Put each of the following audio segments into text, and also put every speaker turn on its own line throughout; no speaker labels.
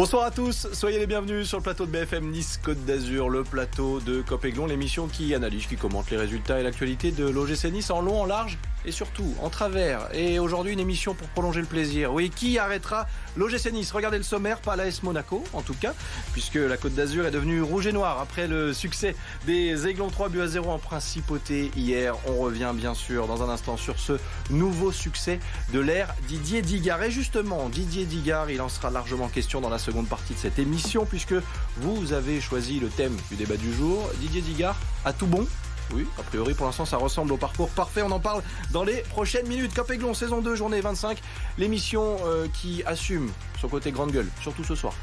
Bonsoir à tous, soyez les bienvenus sur le plateau de BFM Nice Côte d'Azur, le plateau de Copéglon, l'émission qui analyse, qui commente les résultats et l'actualité de l'OGC Nice en long, en large et surtout en travers. Et aujourd'hui, une émission pour prolonger le plaisir. Oui, qui arrêtera l'OGC Nice? Regardez le sommaire, pas l'AS Monaco en tout cas, puisque la Côte d'Azur est devenue rouge et noir après le succès des Aiglons 3 buts à 0 en principauté hier. On revient bien sûr dans un instant sur ce nouveau succès de l'ère Didier Digard. Et justement, Didier Digard, il en sera largement question dans la seconde partie de cette émission, puisque vous avez choisi le thème du débat du jour. Didier Digard a tout bon? Oui, a priori pour l'instant ça ressemble au parcours parfait. On en parle dans les prochaines minutes. Cap saison 2, journée 25. L'émission euh, qui assume son côté grande gueule, surtout ce soir.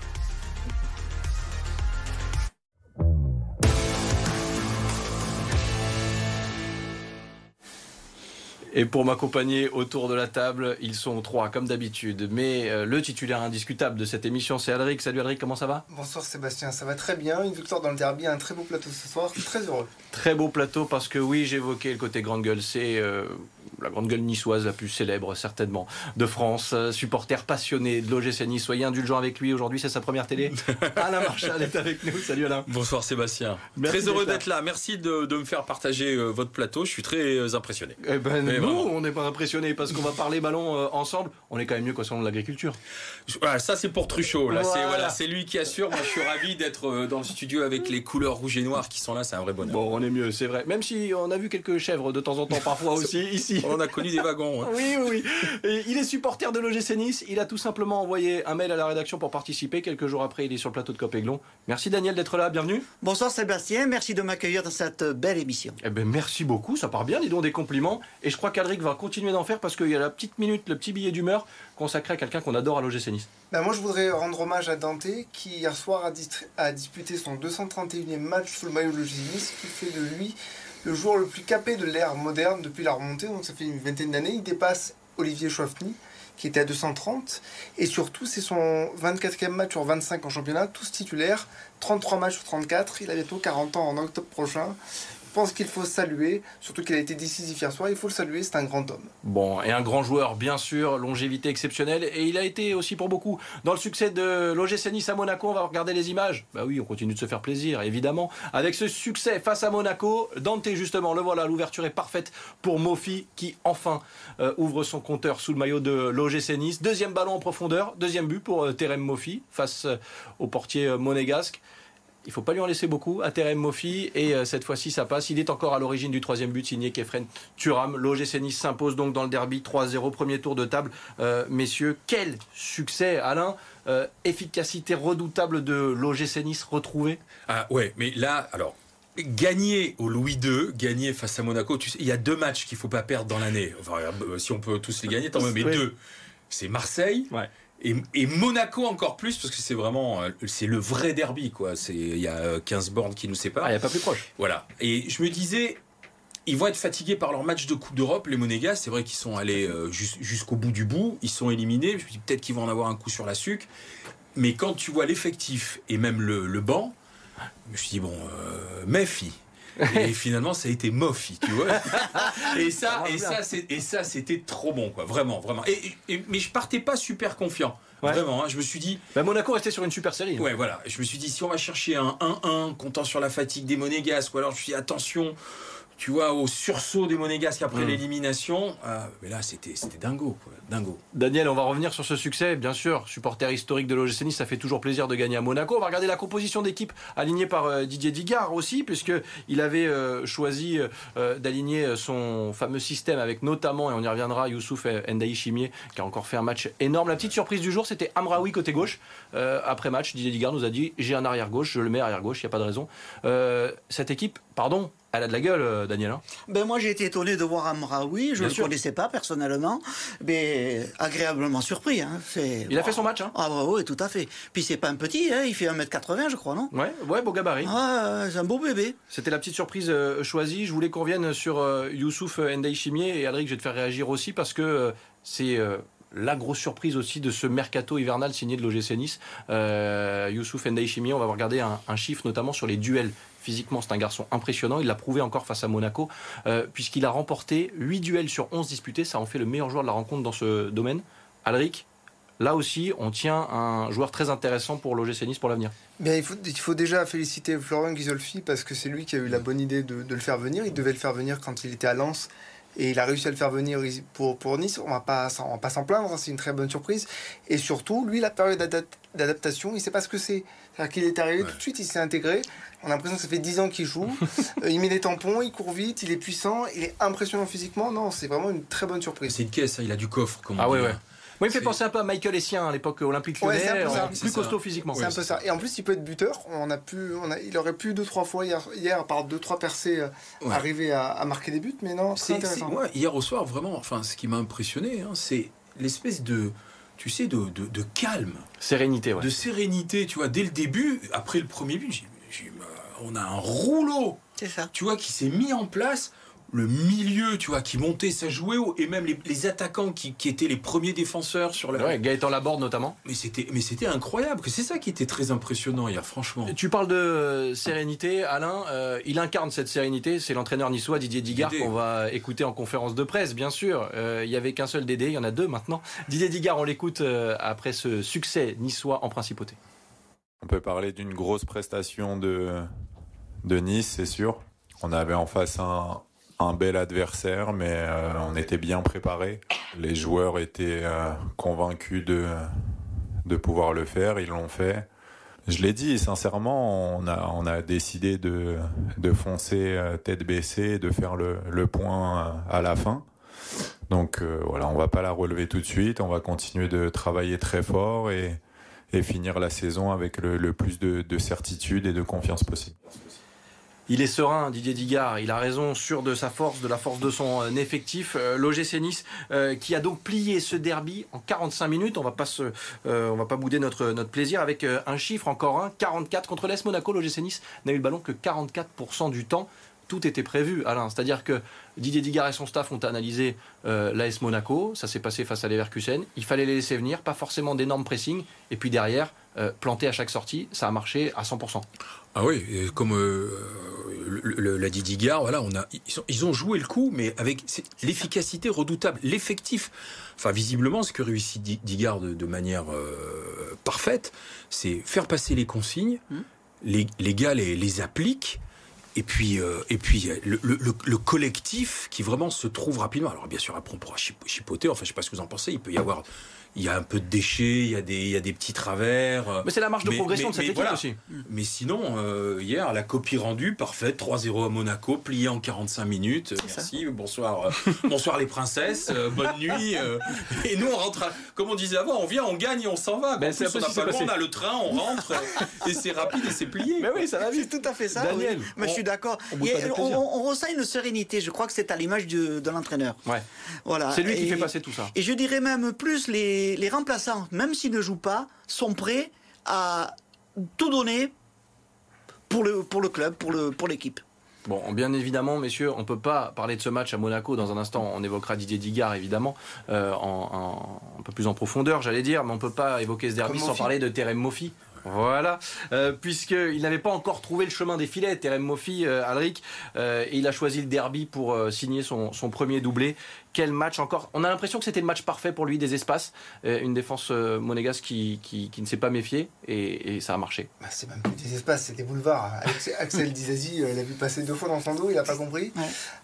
Et pour m'accompagner autour de la table, ils sont trois, comme d'habitude. Mais euh, le titulaire indiscutable de cette émission, c'est Alric. Salut Alric, comment ça va?
Bonsoir Sébastien, ça va très bien. Une victoire dans le derby, un très beau plateau ce soir. Très heureux.
Très beau plateau parce que oui, j'évoquais le côté grande gueule. C'est euh, la grande gueule niçoise la plus célèbre, certainement, de France. Euh, supporter passionné de l'OGC Nice. Soyez indulgent avec lui. Aujourd'hui, c'est sa première télé. Alain Marchal est avec nous. Salut Alain.
Bonsoir Sébastien. très heureux d'être là. Merci de, me faire partager votre plateau. Je suis très impressionné.
Eh ben, nous, on n'est pas impressionné parce qu'on va parler ballon euh, ensemble. On est quand même mieux qu'au salon de l'agriculture.
Voilà, ça c'est pour Truchot. Là, c'est voilà, c'est lui qui assure. Moi, je suis ravi d'être euh, dans le studio avec les couleurs rouges et noires qui sont là. C'est un vrai bonheur.
Bon, on est mieux, c'est vrai. Même si on a vu quelques chèvres de temps en temps, parfois aussi ici.
On a connu des wagons. Hein.
Oui, oui, oui. il est supporter de l'OGC Nice. Il a tout simplement envoyé un mail à la rédaction pour participer. Quelques jours après, il est sur le plateau de Copéglon. Merci Daniel d'être là. Bienvenue.
Bonsoir Sébastien. Merci de m'accueillir dans cette belle émission.
Eh ben, merci beaucoup. Ça part bien. Dis donc des compliments. Et je crois qu'Alric va continuer d'en faire parce qu'il y a la petite minute, le petit billet d'humeur consacré à quelqu'un qu'on adore à l'OGC Nice.
Ben moi, je voudrais rendre hommage à Dante qui, hier soir, a, disputé son 231e match sous le maillot de l'OGC Nice, qui fait de lui le joueur le plus capé de l'ère moderne depuis la remontée. Donc, ça fait une vingtaine d'années. Il dépasse Olivier Chouafny qui était à 230. Et surtout, c'est son 24e match sur 25 en championnat, tous titulaires, 33 matchs sur 34. Il a bientôt 40 ans en octobre prochain pense qu'il faut saluer, surtout qu'il a été décisif hier soir, il faut le saluer, c'est un grand homme.
Bon, et un grand joueur, bien sûr, longévité exceptionnelle, et il a été aussi pour beaucoup dans le succès de l'OGC Nice à Monaco, on va regarder les images. Bah oui, on continue de se faire plaisir, évidemment. Avec ce succès face à Monaco, Dante, justement, le voilà, l'ouverture est parfaite pour Mofi, qui enfin euh, ouvre son compteur sous le maillot de l'OGC Nice. Deuxième ballon en profondeur, deuxième but pour euh, Terem Mofi, face euh, au portier monégasque. Il faut pas lui en laisser beaucoup à Terem Mofi et euh, cette fois-ci ça passe. Il est encore à l'origine du troisième but signé Kefren Turam. L'OGC Nice s'impose donc dans le derby 3-0, premier tour de table. Euh, messieurs, quel succès Alain euh, Efficacité redoutable de l'OGC Nice retrouvée?
Ah ouais, mais là, alors gagner au Louis II, gagner face à Monaco, tu sais, il y a deux matchs qu'il faut pas perdre dans l'année. Enfin, si on peut tous les gagner, tant mieux, mais deux. C'est Marseille ouais. Et, Monaco encore plus parce que c'est vraiment euh, c'est le vrai derby quoi. C'est il y a 15 bornes qui nous séparent.
Ah, il n'y a pas plus proche.
Voilà. Et je me disais ils vont être fatigués par leur match de Coupe d'Europe, les Monégas. C'est vrai qu'ils sont allés euh, jusqu'au bout du bout. Ils sont éliminés. Je me dis peut-être qu'ils vont en avoir un coup sur la sucre. Mais quand tu vois l'effectif et même le, banc, je me suis dit, bon, euh, méfie. Et finalement, ça a été Mofi, tu vois. et ça, et ça, et ça, c'était trop bon, quoi. Vraiment, vraiment. Et, mais je partais pas super confiant. Vraiment, hein. je me suis dit.
Bah, Monaco restait sur une super série.
Hein. Ouais, voilà. Je me suis dit, si on va chercher un 1-1, comptant sur la fatigue des Monégas, ou alors je me suis dit, attention, tu vois, au sursaut des Monégasques après mm. l'élimination. Ah, mais là, c'était dingo, dingo.
Daniel, on va revenir sur ce succès. Bien sûr, supporter historique de l'OGC Nice, ça fait toujours plaisir de gagner à Monaco. On va regarder la composition d'équipe alignée par euh, Didier Digard aussi, puisqu'il avait euh, choisi euh, d'aligner son fameux système avec notamment, et on y reviendra, Youssouf Ndaï Chimier, qui a encore fait un match énorme. La petite surprise du jour, c'était Amraoui côté gauche. après match, Didier Digard nous a dit j'ai un arrière gauche, je le mets arrière gauche, il n'y a pas de raison. cette équipe, pardon, elle a de la gueule, euh, Daniel. Hein.
ben moi, j'ai été étonné de voir Amraoui. Je ne le connaissais pas personnellement, mais agréablement surpris. Hein.
Il a fait son match. Hein.
Ah, bah, oui, tout à fait. Puis c'est pas un petit, hein. il fait 1m80, je crois, non?
Ouais, ouais, beau gabarit.
Ah, c'est un beau bébé.
C'était la petite surprise euh, choisie. Je voulais qu'on revienne sur euh, Youssouf Ndai Chimier et Alric, je vais te faire réagir aussi parce que c'est la grosse surprise aussi de ce mercato hivernal signé de l'OGC Nice. Youssouf Ndai Chimier, on va regarder un, un chiffre notamment sur les duels Physiquement, c'est un garçon impressionnant. Il l'a prouvé encore face à Monaco, euh, puisqu'il a remporté 8 duels sur 11 disputés. Ça en fait le meilleur joueur de la rencontre dans ce domaine. Alric, là aussi, on tient un joueur très intéressant pour l'OGC Nice pour l'avenir.
Il faut, déjà féliciter Florent Ghisolfi parce que c'est lui qui a eu la bonne idée de, le faire venir. Il devait le faire venir quand il était à Lens et il a réussi à le faire venir pour, pour Nice. On ne va pas s'en plaindre, hein, c'est une très bonne surprise. Et surtout, lui, la période d'adaptation, il ne sait pas ce que c'est. C'est-à-dire qu'il est arrivé tout de suite, il s'est intégré. On a l'impression que ça fait 10 ans qu'il joue. Euh, il met des tampons, il court vite, il est puissant, il est impressionnant physiquement. Non, c'est vraiment une très bonne surprise.
C'est une caisse, hein, il a du coffre. Comme
ah ouais, ouais. Moi, il me fait penser un peu à Michael Essien à l'époque olympique lyonnais, plus costaud physiquement.
C'est un peu ça. Et en plus, il peut être buteur. On a pu, on a, il aurait pu deux trois fois hier, hier par deux trois percées, euh, arriver à, marquer des buts, mais non, c'est intéressant.
hier au soir, vraiment, enfin, ce qui m'a impressionné, hein, c'est l'espèce de tu sais, de, de, calme.
Sérénité, ouais.
De sérénité, tu vois, dès le début, après le premier but, on a un rouleau.
C'est ça.
Tu vois, qui s'est mis en place le milieu, tu vois, qui montait, ça jouait haut, et même les, attaquants qui, étaient les premiers défenseurs sur le.
Ouais, Gaëtan Laborde notamment.
Mais c'était, mais c'était incroyable. C'est ça qui était très impressionnant hier, franchement.
Tu parles de euh, sérénité, Alain. Euh, il incarne cette sérénité. C'est l'entraîneur niçois Didier Digard qu'on va écouter en conférence de presse, bien sûr. Euh, il y avait qu'un seul Dédé, il y en a deux maintenant. Didier Digard, on l'écoute après ce succès niçois en principauté.
On peut parler d'une grosse prestation de de Nice, c'est sûr. On avait en face un, un bel adversaire, mais euh, on était bien préparé. Les joueurs étaient euh, convaincus de, de pouvoir le faire, ils l'ont fait. Je l'ai dit, sincèrement, on a, on a décidé de, de foncer euh, tête baissée, de faire le, le point à la fin. Donc voilà, on va pas la relever tout de suite, on va continuer de travailler très fort et, et finir la saison avec le, le plus de, de certitude et de confiance possible.
Il est serein, Didier Digard. Il a raison, sûr de sa force, de la force de son euh, effectif. Euh, L'OGC Nice euh, qui a donc plié ce derby en 45 minutes. On va pas on va pas bouder notre notre plaisir avec un chiffre encore un 44 contre l'Est Monaco. L'OGC Nice n'a eu le ballon que 44% du temps tout était prévu, Alain. C'est-à-dire que Didier Digard et son staff ont analysé l'AS Monaco, ça s'est passé face à l'Everkusen, il fallait les laisser venir, pas forcément d'énormes pressing, et puis derrière, planter à chaque sortie, ça a marché à 100%.
Ah oui, comme l'a dit Digard, voilà, on a, ils, ont joué le coup, mais avec l'efficacité redoutable, l'effectif. Enfin, visiblement, ce que réussit Digard de, manière euh, parfaite, c'est faire passer les consignes, mmh. les, les, gars les, les appliquent, et puis, euh, et puis le, le, collectif qui vraiment se trouve rapidement. Alors bien sûr, après on pourra chipoter. Enfin, je sais pas ce que vous en pensez. Il peut y avoir il y a un peu de déchets, il y a des, il y a des petits travers.
Mais c'est la marge de progression de cette équipe aussi.
Mais sinon, euh, hier, la copie rendue, parfaite, 3-0 à Monaco, plié en 45 minutes. Merci, bonsoir, euh, bonsoir les princesses, euh, bonne nuit. et nous, on rentre, comme on disait avant, on vient, on gagne et on s'en va. Ben, c'est on, a pas on a le train, on rentre, et c'est rapide et c'est plié.
Mais oui, ça va vite.
C'est tout à fait ça. Daniel, mais je suis d'accord. On, ressent une sérénité. Je crois que c'est à l'image de, de l'entraîneur.
Ouais. Voilà. C'est lui qui fait passer tout ça.
Et je dirais même plus les les, remplaçants, même s'ils ne jouent pas, sont prêts à tout donner pour le, pour le club, pour l'équipe.
Bon, bien évidemment, messieurs, on ne peut pas parler de ce match à Monaco. Dans un instant, on évoquera Didier Digard, évidemment, euh, en, un peu plus en profondeur, j'allais dire, mais on ne peut pas évoquer ce derby sans parler de Terem Mofi. Voilà, euh, puisqu'il n'avait pas encore trouvé le chemin des filets, Terem Mofi, euh, Alric, euh, et il a choisi le derby pour signer son, son, premier doublé quel match encore On a l'impression que c'était le match parfait pour lui, des espaces, euh, une défense euh, monégasque qui, qui, ne s'est pas méfié et, ça a marché.
Bah, c'est même plus des espaces, c'est des boulevards. Axel Dizazi euh, l'a vu passer deux fois dans son dos, il n'a pas compris.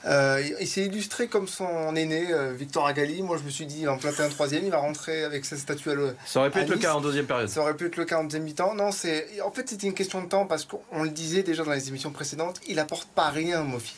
il, s'est illustré comme son aîné, Victor Agali. Moi, je me suis dit, il va en planter un troisième, il va rentrer avec sa statue à le.
Ça aurait pu être le cas en deuxième période.
Ça aurait pu être le cas en deuxième mi-temps. Non, c'est en fait c'était une question de temps parce qu'on le disait déjà dans les émissions précédentes, il apporte pas rien, Mofi.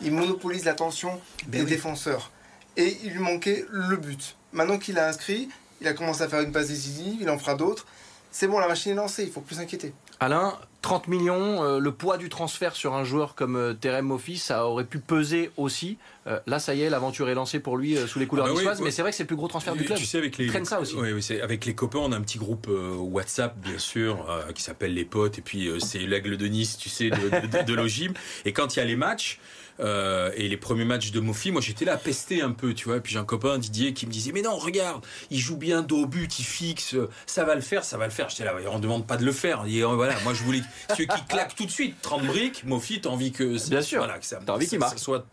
Il monopolise l'attention ben des défenseurs et il lui manquait le but. Maintenant qu'il a inscrit, il a commencé à faire une passe décisive, il en fera d'autres. C'est bon, la machine est lancée, il faut plus s'inquiéter.
Alain, 30 millions, euh, le poids du transfert sur un joueur comme euh, Terem Moffi, ça aurait pu peser aussi. Euh, là, ça y est, l'aventure est lancée pour lui sous les couleurs ah bah mais c'est vrai que c'est le plus gros transfert du club.
Tu sais, avec les, ça aussi. Oui, oui, avec les copains, on a un petit groupe WhatsApp, bien sûr, qui s'appelle Les Potes, et puis c'est l'Aigle de Nice, tu sais, de, de, de l'Ogim. Et quand il y a les matchs, euh, et les premiers matchs de Mofi, moi j'étais là à pester un peu, tu vois. Et puis j'ai un copain Didier qui me disait mais non regarde, il joue bien dos au but, il fixe, ça va le faire, ça va le faire. J'étais là, on demande pas de le faire. Et euh, voilà, moi je voulais ceux qui claquent tout de suite, 30 briques, Mofi, t'as envie que
bien sûr,
voilà, que ça, envie qu'il soit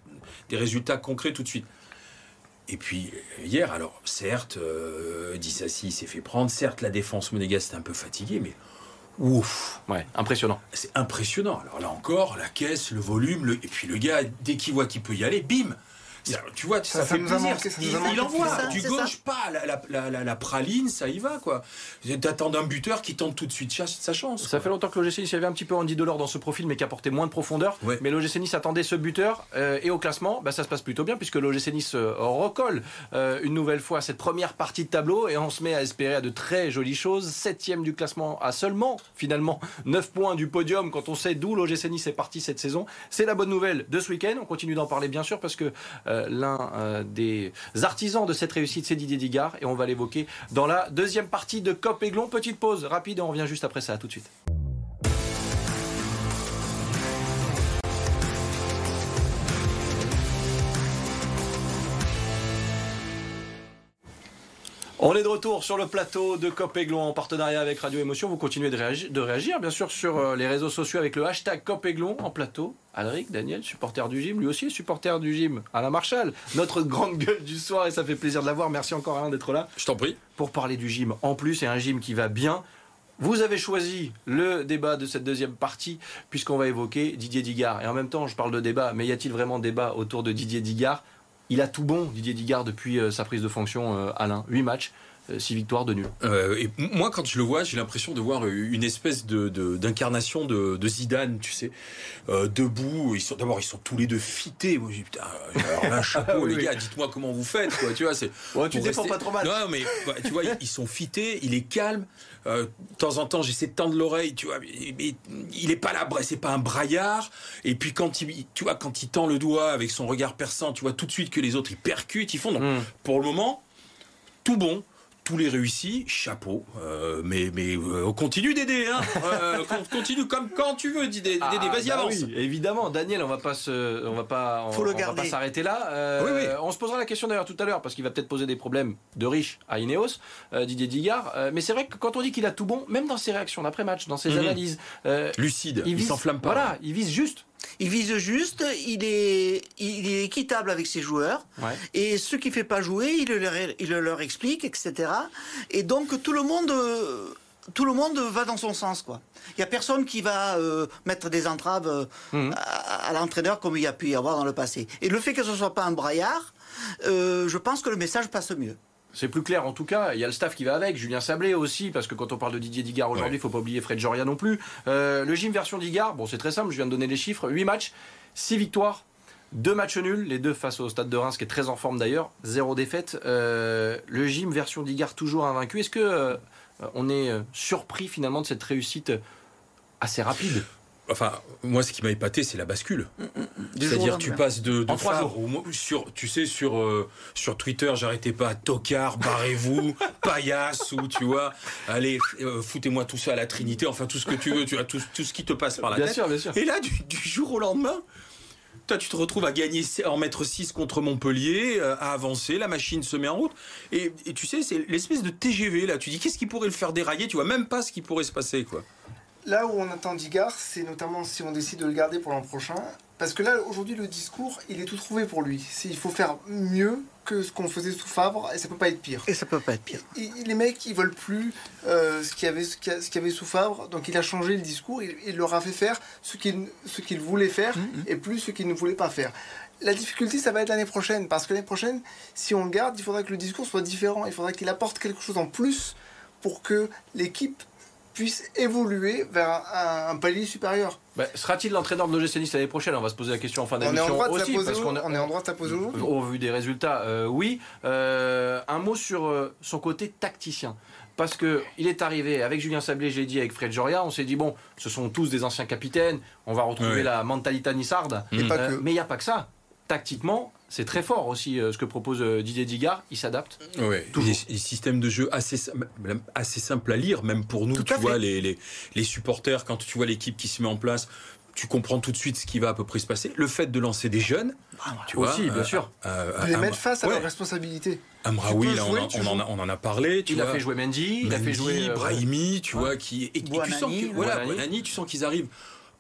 des résultats concrets tout de suite. Et puis hier, alors certes, euh, Dissassi s'est fait prendre, certes la défense monégasque était un peu fatiguée, mais ouf,
Ouais, impressionnant.
c'est impressionnant. Alors là encore, la caisse, le volume, le... et puis le gars, dès qu'il voit qu'il peut y aller, bim Ça, Tu vois, ça,
Ça- ça
fait plaisir.
manqué, ça nous
il, il envoie, tu gauches pas la, la, la, la- la praline, ça y va quoi. T'attends un buteur qui tente tout de suite sa, sa chance.
Ça
quoi.
fait longtemps que l'OGC Nice il y avait un petit peu Andy Delors dans ce profil, mais qui apportait moins de profondeur.
Ouais.
Mais l'OGC Nice attendait ce buteur. euh, et au classement, bah, ça se passe plutôt bien, puisque l'OGC Nice euh, recolle euh, une nouvelle fois cette première partie de tableau. Et on se met à espérer à de très jolies choses. Septième du classement à seulement, finalement, 9 points du podium quand on sait d'où l'OGC Nice est parti cette saison. C'est la bonne nouvelle de ce week-end. On continue d'en parler, bien sûr, parce que euh, l'un euh, des artisans de cette réussite, c'est Didier Digard. Et on va l'évoquer dans la deuxième partie de Cop Aiglon. Petite pause rapide on revient juste après ça. Tout de suite. On est de retour sur le plateau de Copéglon en partenariat avec Radio Émotion. Vous continuez de réagir, de réagir, bien sûr sur euh, les réseaux sociaux avec le hashtag Copéglon en plateau. Alric, Daniel, supporter du gym, lui aussi supporter du gym. Alain Marchal, notre grande gueule du soir et ça fait plaisir de l'avoir. Merci encore Alain d'être là
Je t'en prie.
pour parler du gym en plus et un gym qui va bien. Vous avez choisi le débat de cette deuxième partie puisqu'on va évoquer Didier Digard. Et en même temps, je parle de débat, mais y a-t-il vraiment débat autour de Didier Digard? Il a tout bon, Didier Digard, depuis euh, sa prise de fonction, euh, Alain. 8 matchs, 6 victoires, 2 nuls.
Euh, et moi, quand je le vois, j'ai l'impression de voir une espèce de de- d'incarnation de, de Zidane, tu sais, Euh, debout. Ils sont d'abord, ils sont tous les deux fités. Moi, j'ai putain, alors là, chapeau, les
oui.
gars, dites-moi comment vous faites, quoi. Tu vois, c'est.
Ouais, tu défends
rester-
pas trop mal.
Non, mais bah, tu vois, ils- sont fités, il est calme. Euh, de temps en temps, j'essaie de tendre l'oreille, tu vois, mais, il est pas là, c'est pas un braillard. Et puis quand il, tu vois, quand il tend le doigt avec son regard perçant, tu vois tout de suite que les autres ils percutent, ils font. Donc,
Mm.
pour le moment, tout bon. Tous les réussis, chapeau. Euh, mais mais euh, on continue d'aider, hein. Euh, con- continue comme quand tu veux, Dédé.
Ah,
vas-y
bah
avance.
oui, évidemment, Daniel, on va pas se, on va pas, on,
Faut le
on va pas s'arrêter là. Euh,
Oui, oui.
On se posera la question d'ailleurs tout à l'heure parce qu'il va peut-être poser des problèmes de riche à Ineos, euh, Didier Digard. Euh, mais c'est vrai que quand on dit qu'il a tout bon, même dans ses réactions d'après match, dans ses
Mhm.
analyses, euh,
Lucide, il,
vise-
s'enflamme pas.
Voilà, il vise juste.
Il vise juste, il est, il est équitable avec ses joueurs.
Ouais.
Et ceux qui ne fait pas jouer, il leur, il leur explique, etc. Et donc tout le monde, tout le monde va dans son sens, quoi. Il y a personne qui va euh, mettre des entraves euh,
Mhm.
à, à l'entraîneur comme il y a pu y avoir dans le passé. Et le fait que ce soit pas un braillard, euh, je pense que le message passe mieux.
C'est plus clair en tout cas. Il y a le staff qui va avec, Julien Sablé aussi, parce que quand on parle de Didier Digard aujourd'hui, il
Ouais.
faut pas oublier Fred Joria non plus. Euh, le gym version Digard, bon c'est très simple, je viens de donner les chiffres. 8 matchs, 6 victoires, 2 matchs nuls, les deux face au Stade de Reims, qui est très en forme d'ailleurs, 0 défaite. Euh, le gym version Digard toujours invaincu. Est-ce que euh, on est surpris finalement de cette réussite assez rapide?
Enfin, moi, ce qui m'a épaté, c'est la bascule.
Du jour au
C'est-à-dire, tu passes de, de
En trois jours.
au sur, tu sais, sur euh, sur Twitter, j'arrêtais pas, tocard, barrez-vous, paillasse ou tu vois, allez, euh, foutez-moi tout ça à la Trinité, enfin tout ce que tu veux, tu as tout, tout ce qui te passe par la
Bien
tête.
sûr, bien sûr.
Et là, du, du jour au lendemain, toi, tu te retrouves à gagner, en mettre 6 contre Montpellier, euh, à avancer, la machine se met en route. Et, et tu sais, c'est l'espèce de TGV, là. Tu dis, qu'est-ce qui pourrait le faire dérailler? Tu vois même pas ce qui pourrait se passer, quoi.
Là où on attend Digard, c'est notamment si on décide de le garder pour l'an prochain. Parce que là, aujourd'hui, le discours, il est tout trouvé pour lui. Il faut faire mieux que ce qu'on faisait sous Fabre, et ça peut pas être pire.
Et ça peut pas être pire.
Et- et les mecs, ils veulent plus euh, ce qu'il y avait, ce qu'il y sous Fabre, donc il a changé le discours. Il, il leur a fait faire ce qu'il ce qu'il voulait faire et plus ce qu'il ne voulait pas faire. La difficulté, ça va être l'année prochaine, parce que l'année prochaine, si on le garde, il faudra que le discours soit différent. Il faudra qu'il apporte quelque chose en plus pour que l'équipe puisse évoluer vers un, un palier supérieur.
Bah, Sera-t-il l'entraîneur de l'OGC Nice l'année prochaine? On va se poser la question en fin
On est en
d'émission
droit de
aussi. parce qu'on a-
on est en droit de s'apposer aujourd'hui.
Au vu des résultats, euh, oui. Euh, un mot sur euh, son côté tacticien. Parce que il est arrivé avec Julien Sablé, j'ai dit avec Fred Joria, on s'est dit bon, ce sont tous des anciens capitaines, on va retrouver la mentalité nissarde.
Et
Mm.
pas
Euh,
que.
mais il n'y a pas que ça. Tactiquement, c'est très fort aussi euh, ce que propose euh, Didier Digard. Il s'adapte.
Des, des systèmes de jeu assez, assez simples à lire, même pour nous,
Tout
tu vois, les, les, les supporters, quand tu vois l'équipe qui se met en place, tu comprends tout de suite ce qui va à peu près se passer. Le fait de lancer des jeunes, tu vois.
Aussi, bien
euh,
sûr.
euh,
De les mettre face à
ouais,
leurs responsabilités.
Amraoui,
Tu
là, on,
jouer,
en-
tu
on en a, on en a parlé, tu
Il
vois.
a fait jouer Mendy, il a fait
Mendy,
jouer
Brahimi, tu
Ouais.
vois, qui et, et tu sens que voilà, tu sens qu'ils arrivent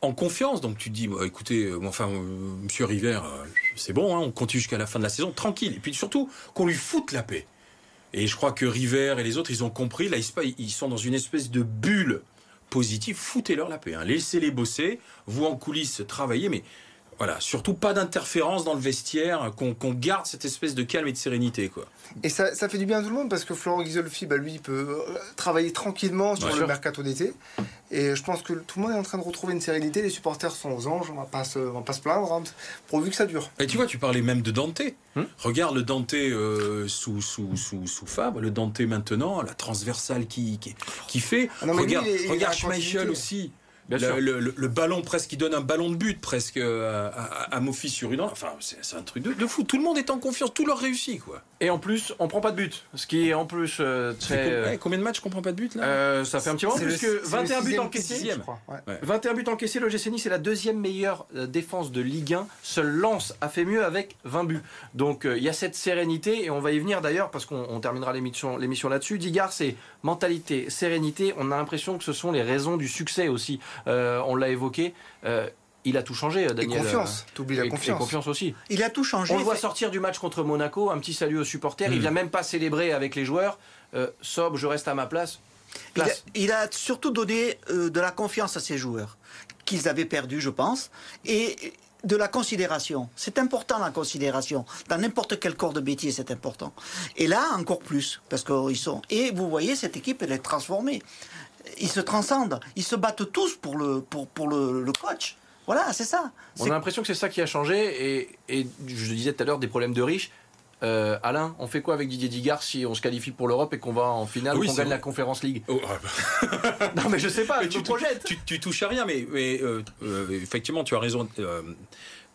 en confiance. Donc tu dis, bah, écoutez, euh, enfin, euh, Monsieur River, euh, c'est bon, hein, on continue jusqu'à la fin de la saison, tranquille. Et puis surtout, qu'on lui foute la paix. Et je crois que River et les autres, ils ont compris. Là, ils, ils sont dans une espèce de bulle positive. Foutez-leur la paix. Hein. Laissez-les bosser. Vous en coulisses, travaillez. Mais voilà, surtout pas d'interférence dans le vestiaire, qu'on garde cette espèce de calme et de sérénité. Quoi.
Et ça, ça fait du bien à tout le monde parce que Florent Ghisolfi, bah, lui, il peut euh, travailler tranquillement sur le mercato d'été. Et je pense que tout le monde est en train de retrouver une sérénité. Les supporters sont aux anges, on va pas se, va pas se plaindre, hein, pourvu que ça dure.
Et tu vois, tu parlais même de Dante. Hmm Regarde le Dante euh, sous, sous, sous, sous Fabre, le Dante maintenant, la transversale qui, qui, fait. Ah regarde, regarde Schmeichel aussi le, ballon presque, qui donne un ballon de but presque euh, à, à, Mofi sur une Enfin, c'est un truc de, fou. Tout le monde est en confiance, tout leur réussit, quoi.
Et en plus, on prend pas de but. Ce qui est en plus euh, très.
Euh, combien de matchs qu'on prend pas de but
là? Ça fait un petit moment, puisque 21 buts encaissés. 21 buts encaissés, le GC c'est la deuxième meilleure défense de Ligue 1. Seul Lens a fait mieux avec 20 buts. Donc il y a cette sérénité, et on va y venir d'ailleurs, parce qu'on terminera l'émission là-dessus. Digard, c'est mentalité, sérénité. On a l'impression que ce sont les raisons du succès aussi. Euh, on l'a évoqué. Euh, il a tout changé, Daniel.
Et confiance. T'oublies la confiance.
Et confiance aussi.
Il a tout changé.
On le voit sortir du match contre Monaco. Un petit salut aux supporters. Il Il hmm. vient même pas célébrer avec les joueurs. Euh, Sob, je reste à ma place.
Il, a, surtout donné de la confiance à ses joueurs qu'ils avaient perdu, je pense. Et de la considération. C'est important la considération. Dans n'importe quel corps de métier, c'est important. Et là, encore plus, parce qu'ils sont. Et vous voyez, cette équipe, elle est transformée ils se transcendent, ils se battent tous pour le, pour, pour le, coach. Voilà, c'est ça.
On a l'impression que c'est ça qui a changé. Et, et je disais tout à l'heure des problèmes de riches. Euh, Alain, on fait quoi avec Didier Digard si on se qualifie pour l'Europe et qu'on va en finale ou qu'on gagne la Conférence League oh, ah bah. Non mais je sais pas, tu, projettes.
Tu, tu, touches à rien, mais, mais euh, euh, effectivement tu as raison.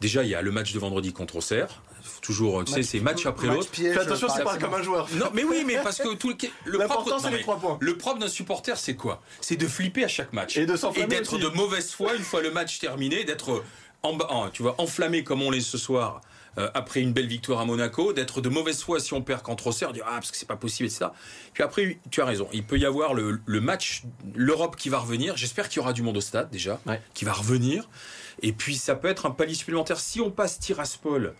déjà il y a le match de vendredi contre Auxerre toujours, tu sais, c'est match après l'autre.
Fais attention, c'est pas comme un joueur.
Non, mais oui, mais parce que tout
le, propre, c'est les trois points.
Le propre d'un supporter, c'est quoi? C'est de flipper à chaque match
et de
d'être de mauvaise foi une fois le match terminé, d'être en, tu vois, enflammé comme on l'est ce soir. Euh, après une belle victoire à Monaco, d'être de mauvaise foi si on perd contre Auxerre, dire ah parce que c'est pas possible etc. Puis après tu as raison, il peut y avoir le, match l'Europe qui va revenir. J'espère qu'il y aura du monde au stade déjà, qui va revenir. Et puis ça peut être un palier supplémentaire si on passe Tiraspol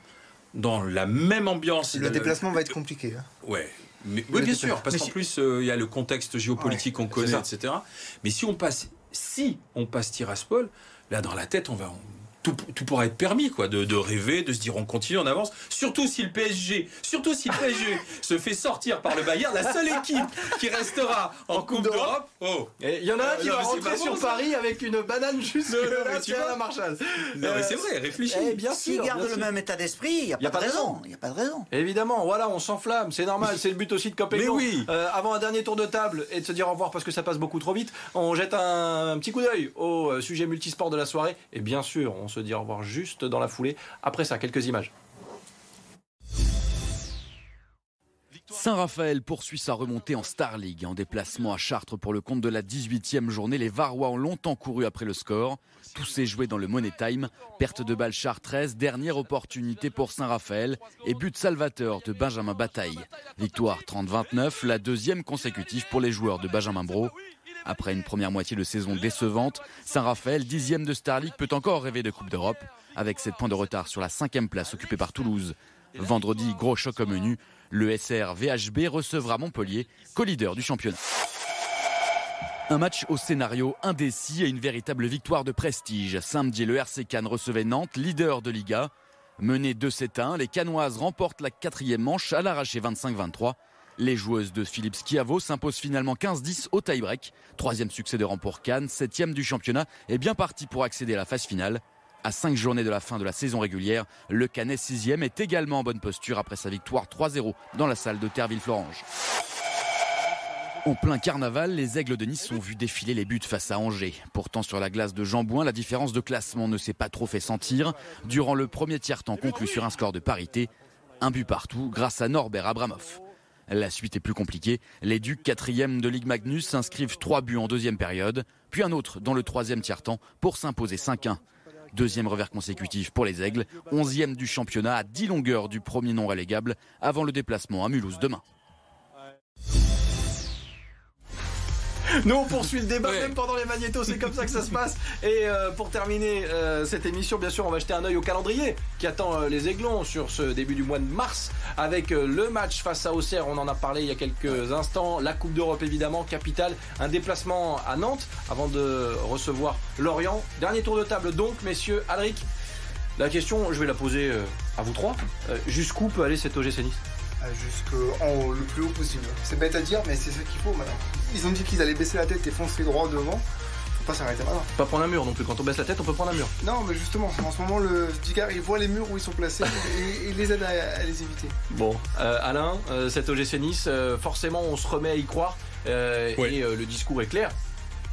dans la même ambiance.
Le déplacement va être compliqué. Hein.
Ouais. oui, bien sûr, parce qu'en plus, euh, il y a le contexte géopolitique qu'on connaît, etc. Mais si on passe, si on passe Tiraspol, là, dans la tête, on va, tout, tout, pourra être permis, quoi, de, de, rêver, de se dire on continue, on avance. Surtout si le PSG, surtout si le PSG se fait sortir par le Bayern, la seule équipe qui restera en, Coupe d'Europe.
Oh, il y en a un qui va rentrer sur Paris avec une banane juste là, tu la Marshall.
Non, mais c'est vrai, réfléchis.
Eh, bien S'il garde le même état d'esprit, il n'y a, a, pas de raison. Il y a pas de raison.
Évidemment, voilà, on s'enflamme, c'est normal, c'est le but aussi de Copé.
Mais oui.
Euh, avant un dernier tour de table et de se dire au revoir parce que ça passe beaucoup trop vite, on jette un, un petit coup d'œil au euh, sujet multisport de la soirée et bien sûr, on se dit au revoir juste dans la foulée. Après ça, quelques images.
Saint-Raphaël poursuit sa remontée en Star League. En déplacement à Chartres pour le compte de la 18e journée, les Varois ont longtemps couru après le score. Tout s'est joué dans le Money Time. Perte de balle chartraise, dernière opportunité pour Saint-Raphaël et but salvateur de Benjamin Bataille. Victoire 30-29, la deuxième consécutive pour les joueurs de Benjamin Bro. Après une première moitié de saison décevante, Saint-Raphaël, dixième de Star League, peut encore rêver de Coupe d'Europe, avec 7 points de retard sur la cinquième place occupée par Toulouse. Vendredi, gros choc au menu, le SR VHB recevra Montpellier, co-leader du championnat. Un match au scénario indécis et une véritable victoire de prestige. Samedi, le RC Cannes recevait Nantes, leader de Liga. Mené 2-7-1, les Canoises remportent la quatrième manche à l'arraché 25-23. Les joueuses de Philippe Schiavo s'imposent finalement 15-10 au tie-break. Troisième succès de rang pour Cannes, septième du championnat est bien parti pour accéder à la phase finale. À cinq journées de la fin de la saison régulière, le Canet 6 est également en bonne posture après sa victoire 3-0 dans la salle de Terville-Florange. En plein carnaval, les Aigles de Nice ont vu défiler les buts face à Angers. Pourtant, sur la glace de Jambouin, la différence de classement ne s'est pas trop fait sentir. Durant le premier tiers-temps conclu sur un score de parité, un but partout grâce à Norbert Abramov. La suite est plus compliquée. Les Ducs, quatrième de Ligue Magnus, s'inscrivent trois buts en deuxième période, puis un autre dans le troisième tiers-temps pour s'imposer 5-1. Deuxième revers consécutif pour les Aigles, onzième du championnat à 10 longueurs du premier non relégable avant le déplacement à Mulhouse demain.
Nous, on poursuit le débat
Ouais.
même pendant les magnétos, c'est comme ça que ça se passe. Et euh, pour terminer euh, cette émission, bien sûr, on va jeter un œil au calendrier qui attend euh, les Aiglons sur ce début du mois de mars avec euh, le match face à Auxerre. On en a parlé il y a quelques instants. La Coupe d'Europe, évidemment, capitale. Un déplacement à Nantes avant de recevoir Lorient. Dernier tour de table, donc, messieurs. Alric, la question, je vais la poser euh, à vous trois. Euh, Jusqu'où peut aller cet OGC Nice?
Jusqu'en haut, le plus haut possible. C'est bête à dire, mais c'est ça qu'il faut maintenant. Ils ont dit qu'ils allaient baisser la tête et foncer droit devant. Faut pas s'arrêter maintenant.
Pas prendre un mur non plus. Quand on baisse la tête, on peut prendre un mur.
Non, mais justement, en ce moment, le Digard, il voit les murs où ils sont placés et il les aide à, à les éviter.
Bon, euh, Alain, euh, cet OGC Nice, euh, forcément, on se remet à y croire. euh,
Ouais.
Et euh, le discours est clair.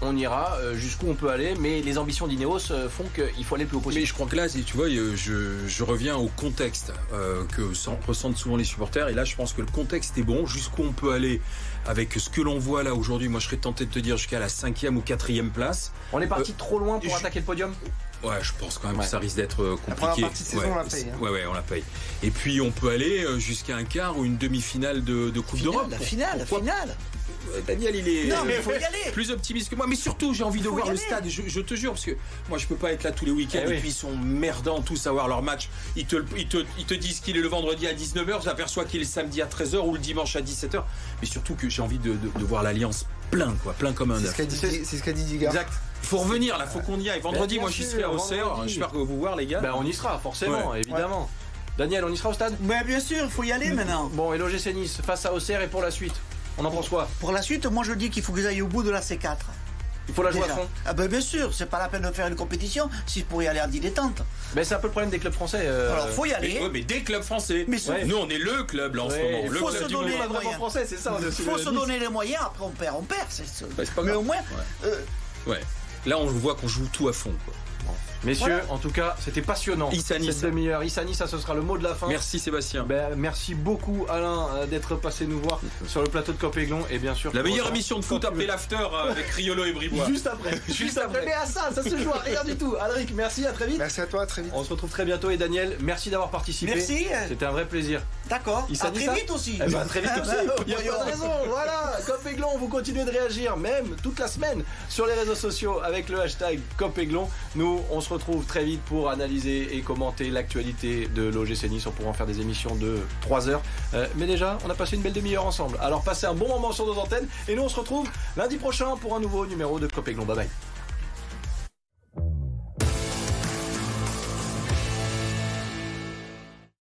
On ira euh, jusqu'où on peut aller, mais les ambitions d'Ineos euh, font qu'il faut aller le plus haut possible.
Mais je crois que là, si tu vois, euh, je, je reviens au contexte euh, que s'en- ressentent souvent les supporters. Et là, je pense que le contexte est bon. Jusqu'où on peut aller avec ce que l'on voit là aujourd'hui. Moi, je serais tenté de te dire jusqu'à la cinquième ou quatrième place.
On est parti trop loin pour
je-
attaquer le podium?
Ouais, je pense quand même
Ouais.
que ça risque d'être
La
compliqué.
première partie de saison,
ouais,
on la paye, hein.
Ouais, ouais, on la paye. Et puis, on peut aller jusqu'à un quart ou une demi-finale de, de Coupe d'Europe.
La
Pour-
finale, la finale.
Euh, Daniel, il est.
Non, mais il faut y aller.
plus optimiste que moi. Mais surtout, j'ai envie de voir le stade. Je, je te jure, parce que moi, je peux pas être là tous les week-ends.
Eh
et
oui.
puis, ils sont merdants tous à voir leur match. Ils te, ils te, ils te disent qu'il est le vendredi à 19h. J'aperçois qu'il est le samedi à 13h ou le dimanche à 17h. Mais surtout que j'ai envie de, de- de voir l'Alliance plein, quoi. Plein comme un
C'est ce
œuf.
qu'a dit, c'est ce qu'a dit Digard.
Exact.
Il faut revenir, là. Faut qu'on y aille. Vendredi,
bien
moi, j'y
sûr,
serai à Auxerre. J'espère que vous voir, les gars.
Ben, on y sera, forcément,
Ouais.
évidemment. Daniel, on y sera au stade?
Mais bien sûr, il faut y aller maintenant.
Bon, et l'OGC Nice face à Auxerre et pour la suite On en pense quoi
Pour la suite, moi je dis qu'il faut qu'ils aillent au bout de la C4.
Il faut la jouer
Déjà.
à fond.
Ah ben bien sûr, c'est pas la peine de faire une compétition si pour y aller en dilettante.
Ben, c'est un peu le problème des clubs français. euh,
Alors faut y
Mais,
aller.
ouais, mais des clubs français.
Mais
Nous, on est le club, là, en ce moment.
il
Le
faut
club
se donner les moyens.
français, c'est ça.
Il faut se donner les moyens, après on perd, on perd.
Bah, pas
Mais
grave.
au moins,
Ouais.
euh,
Ouais. Là, on voit qu'on joue tout à fond. quoi.
Messieurs,
Voilà.
en tout cas, c'était passionnant.
Issa Nice.
Cette demi-heure. Issa Nice, ça ce sera le mot de la fin.
Merci Sébastien.
Ben, merci beaucoup Alain euh, d'être passé nous voir sur le plateau de Copéglon et bien sûr
La meilleure émission de foot après l'after euh, avec Riolo et Bribois.
Juste après. Juste après. Mais à ça, ça se joue à rien du tout. Alric, merci, à très vite.
Merci à toi, à très vite.
On se retrouve très bientôt et Daniel, merci d'avoir participé.
merci.
C'était un vrai plaisir.
D'accord.
Issa
À très vite aussi.
Eh ben, très vite aussi. Il y a pas de raison. Voilà, Copéglon, vous continuez de réagir, même toute la semaine, sur les réseaux sociaux avec le hashtag Copéglon. Nous, on se retrouve très vite pour analyser et commenter l'actualité de l'OGC Nice. On pourra en faire des émissions de 3 heures. Euh, mais déjà, on a passé une belle demi-heure ensemble. Alors, passez un bon moment sur nos antennes et nous, on se retrouve lundi prochain pour un nouveau numéro de Copéglon. Bye bye.